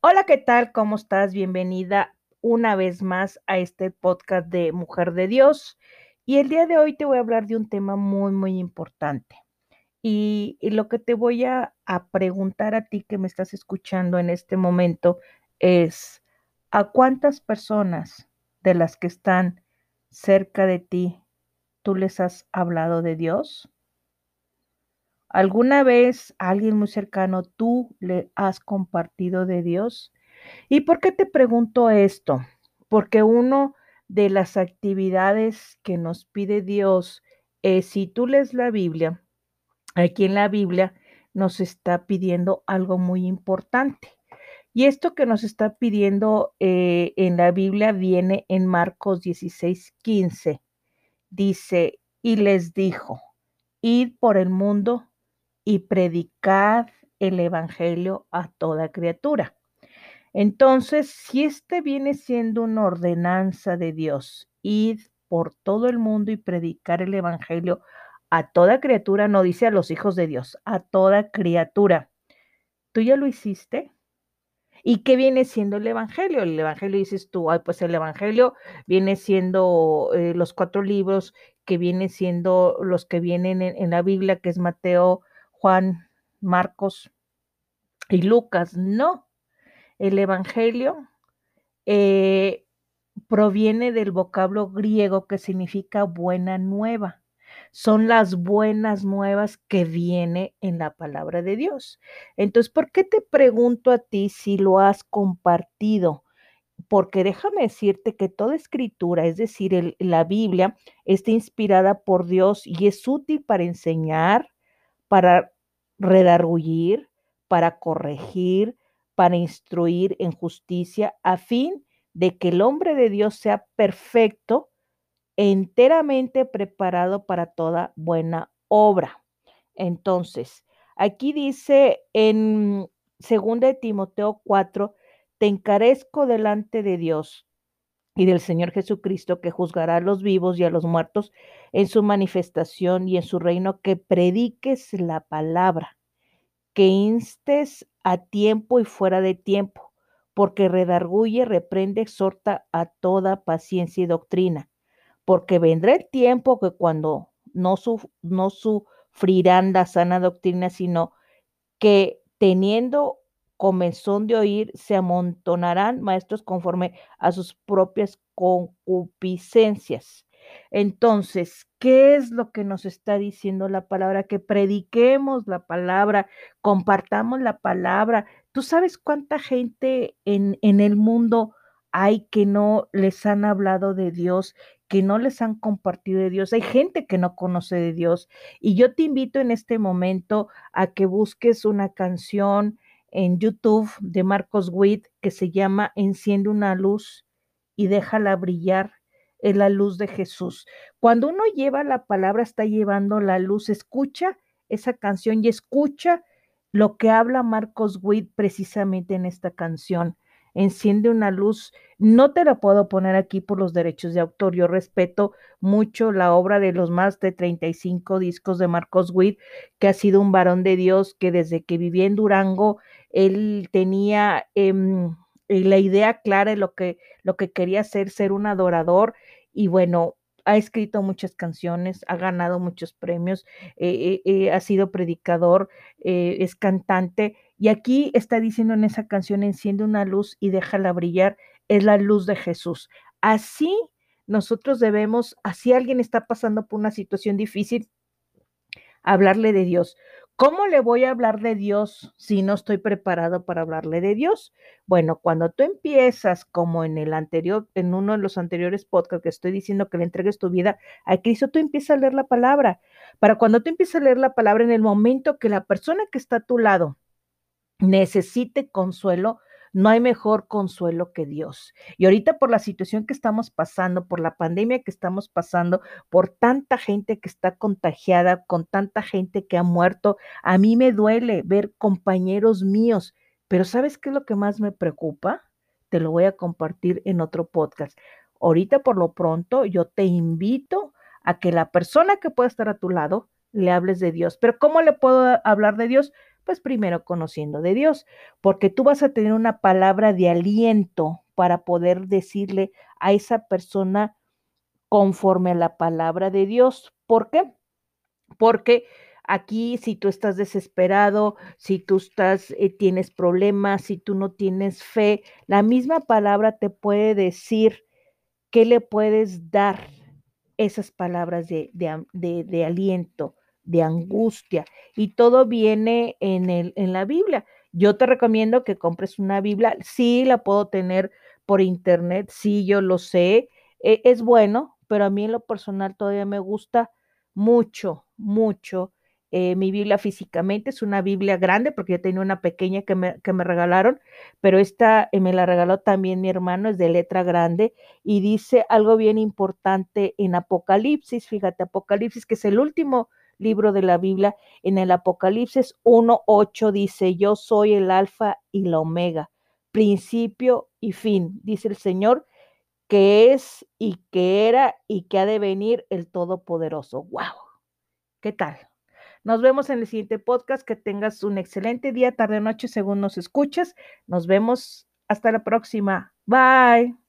Hola, ¿qué tal? ¿Cómo estás? Bienvenida una vez más a este podcast de Mujer de Dios. Y el día de hoy te voy a hablar de un tema muy, muy importante. Y, lo que te voy a, a preguntar a ti que me estás escuchando en este momento es, ¿a cuántas personas de las que están cerca de ti tú les has hablado de Dios? ¿Alguna vez alguien muy cercano tú le has compartido de Dios? ¿Y por qué te pregunto esto? Porque uno de las actividades que nos pide Dios es, si tú lees la Biblia, aquí en la Biblia nos está pidiendo algo muy importante. Y esto que nos está pidiendo eh, en la Biblia viene en Marcos 16, 15. Dice, y les dijo, id por el mundo y predicad el Evangelio a toda criatura. Entonces, si este viene siendo una ordenanza de Dios, id por todo el mundo y predicar el Evangelio a toda criatura, no dice a los hijos de Dios, a toda criatura. ¿Tú ya lo hiciste? ¿Y qué viene siendo el Evangelio? El Evangelio dices tú, ay, pues el Evangelio viene siendo eh, los cuatro libros que vienen siendo los que vienen en, en la Biblia, que es Mateo, Juan, Marcos y Lucas. No, el Evangelio eh, proviene del vocablo griego que significa buena nueva. Son las buenas nuevas que viene en la palabra de Dios. Entonces, ¿por qué te pregunto a ti si lo has compartido? Porque déjame decirte que toda escritura, es decir, la Biblia, está inspirada por Dios y es útil para enseñar, para redarguir, para corregir, para instruir en justicia, a fin de que el hombre de Dios sea perfecto, enteramente preparado para toda buena obra. Entonces, aquí dice en 2 de Timoteo 4, te encarezco delante de Dios y del Señor Jesucristo que juzgará a los vivos y a los muertos en su manifestación y en su reino, que prediques la palabra, que instes a tiempo y fuera de tiempo, porque redarguye, reprende, exhorta a toda paciencia y doctrina, porque vendrá el tiempo que cuando no, no sufrirán la sana doctrina, sino que teniendo comenzón de oír, se amontonarán maestros conforme a sus propias concupiscencias. Entonces, ¿qué es lo que nos está diciendo la palabra? Que prediquemos la palabra, compartamos la palabra. ¿Tú sabes cuánta gente en, en el mundo hay que no les han hablado de Dios, que no les han compartido de Dios. Hay gente que no conoce de Dios. Y yo te invito en este momento a que busques una canción, en YouTube de Marcos Witt que se llama Enciende una luz y déjala brillar. Es la luz de Jesús. Cuando uno lleva la palabra, está llevando la luz. Escucha esa canción y escucha lo que habla Marcos Witt precisamente en esta canción enciende una luz. No te la puedo poner aquí por los derechos de autor. Yo respeto mucho la obra de los más de 35 discos de Marcos Witt, que ha sido un varón de Dios que desde que vivía en Durango, él tenía eh, la idea clara de lo que, lo que quería ser, ser un adorador. Y bueno, ha escrito muchas canciones, ha ganado muchos premios, eh, eh, ha sido predicador, es cantante. Y aquí está diciendo en esa canción, enciende una luz y déjala brillar, es la luz de Jesús. Así nosotros debemos, así alguien está pasando por una situación difícil, hablarle de Dios. ¿Cómo le voy a hablar de Dios si no estoy preparado para hablarle de Dios? Bueno, cuando tú empiezas, como en el anterior, en uno de los anteriores podcasts que estoy diciendo que le entregues tu vida a Cristo, tú empiezas a leer la palabra. Para cuando tú empiezas a leer la palabra en el momento que la persona que está a tu lado necesite consuelo, no hay mejor consuelo que Dios. Y ahorita por la situación que estamos pasando, por la pandemia que estamos pasando, por tanta gente que está contagiada, con tanta gente que ha muerto, a mí me duele ver compañeros míos. Pero ¿sabes qué es lo que más me preocupa? Te lo voy a compartir en otro podcast. Ahorita por lo pronto yo te invito a que la persona que pueda estar a tu lado le hables de Dios. Pero ¿cómo le puedo hablar de Dios? Pues primero conociendo de Dios, porque tú vas a tener una palabra de aliento para poder decirle a esa persona conforme a la palabra de Dios. ¿Por qué? Porque aquí si tú estás desesperado, si tú estás eh, tienes problemas, si tú no tienes fe, la misma palabra te puede decir qué le puedes dar esas palabras de, de, aliento, de angustia, y todo viene en, el, en la Biblia. Yo te recomiendo que compres una Biblia, sí la puedo tener por internet, sí, yo lo sé, e, es bueno, pero a mí en lo personal todavía me gusta mucho, mucho. Eh, mi Biblia físicamente es una Biblia grande porque yo tenía una pequeña que me, que me regalaron, pero esta eh, me la regaló también mi hermano, es de letra grande y dice algo bien importante en Apocalipsis, fíjate, Apocalipsis, que es el último libro de la Biblia, en el Apocalipsis 1.8 dice, yo soy el alfa y la omega, principio y fin, dice el Señor, que es y que era y que ha de venir el Todopoderoso. ¡Wow! ¿Qué tal? Nos vemos en el siguiente podcast. Que tengas un excelente día, tarde o noche, según nos escuches. Nos vemos hasta la próxima. Bye.